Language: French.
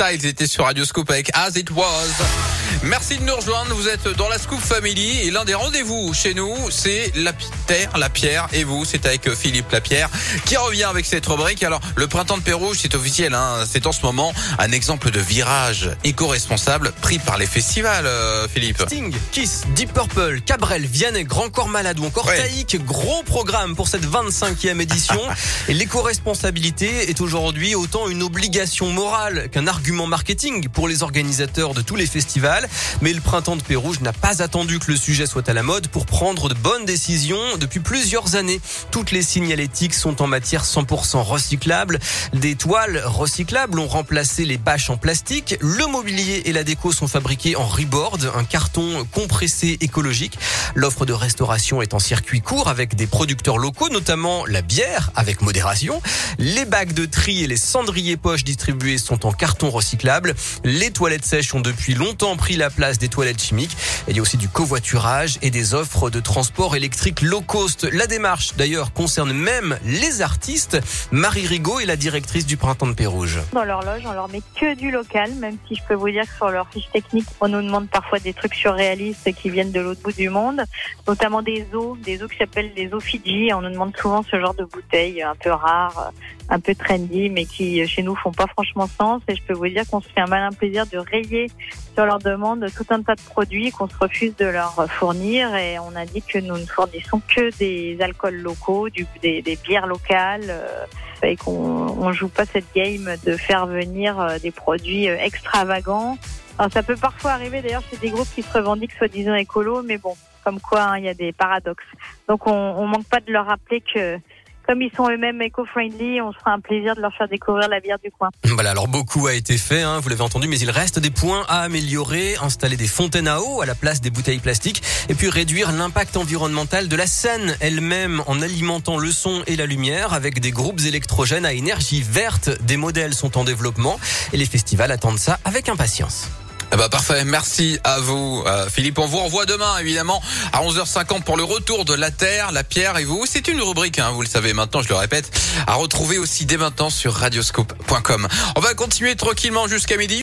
Styles était sur Radio Scoop avec As It Was. Merci de nous rejoindre. Vous êtes dans la Scoop Family et l'un des rendez-vous chez nous, c'est la terre, la pierre et vous, c'est avec euh, Philippe Lapierre qui revient avec cette rubrique. Alors, le printemps de Pérouge, c'est officiel, hein. c'est en ce moment un exemple de virage éco-responsable pris par les festivals, euh, Philippe. Sting, Kiss, Deep Purple, Cabrel, Vianney, Grand Corps Malade ou encore Ouais. Taïk, gros programme pour cette 25e édition. Et l'éco-responsabilité est aujourd'hui autant une obligation morale qu'un argument marketing pour les organisateurs de tous les festivals. Mais le printemps de Pérouge n'a pas attendu que le sujet soit à la mode pour prendre de bonnes décisions depuis plusieurs années. Toutes les signalétiques sont en matière 100% recyclable. Des toiles recyclables ont remplacé les bâches en plastique. Le mobilier et la déco sont fabriqués en reboard, un carton compressé écologique. L'offre de restauration est en circuit court avec des producteurs locaux, notamment la bière avec modération. Les bacs de tri et les cendriers poches distribués sont en carton recyclable. Les toilettes sèches ont depuis longtemps pris la place des toilettes chimiques. Il y a aussi du covoiturage et des offres de transport électrique low cost. La démarche, d'ailleurs, concerne même les artistes. Marie Rigaud est la directrice du Printemps de Pérouge. Dans leur loge, on leur met que du local, même si je peux vous dire que sur leur fiche technique, on nous demande parfois des trucs surréalistes qui viennent de l'autre bout du monde, notamment des eaux, des eaux qui s'appellent des eaux Fidji. On nous demande souvent ce genre de bouteilles un peu rares, un peu trendy, mais qui chez nous font pas franchement sens. Et je peux vous dire qu'on se fait un malin plaisir de rayer sur leur demande tout un tas de produits qu'on se refuse de leur fournir. Et on a dit que nous ne fournissons que des alcools locaux, des, bières locales. euh, et qu'on on joue pas cette game de faire venir euh, des produits euh, extravagants. Alors ça peut parfois arriver d'ailleurs chez des groupes qui se revendiquent soi-disant écolo, mais bon, comme quoi hein, il y a des paradoxes. Donc on, on manque pas de leur rappeler que comme ils sont eux-mêmes éco-friendly, on se fera un plaisir de leur faire découvrir la bière du coin. Voilà, alors beaucoup a été fait, hein, vous l'avez entendu, mais il reste des points à améliorer, installer des fontaines à eau à la place des bouteilles plastiques, et puis réduire l'impact environnemental de la scène elle-même en alimentant le son et la lumière avec des groupes électrogènes à énergie verte. Des modèles sont en développement et les festivals attendent ça avec impatience. Ben, parfait, merci à vous euh, Philippe. On vous revoit demain évidemment à 11h50 pour le retour de la Terre, la Pierre et vous. C'est une rubrique, hein, vous le savez maintenant, je le répète, à retrouver aussi dès maintenant sur radioscope.com. On va continuer tranquillement jusqu'à midi.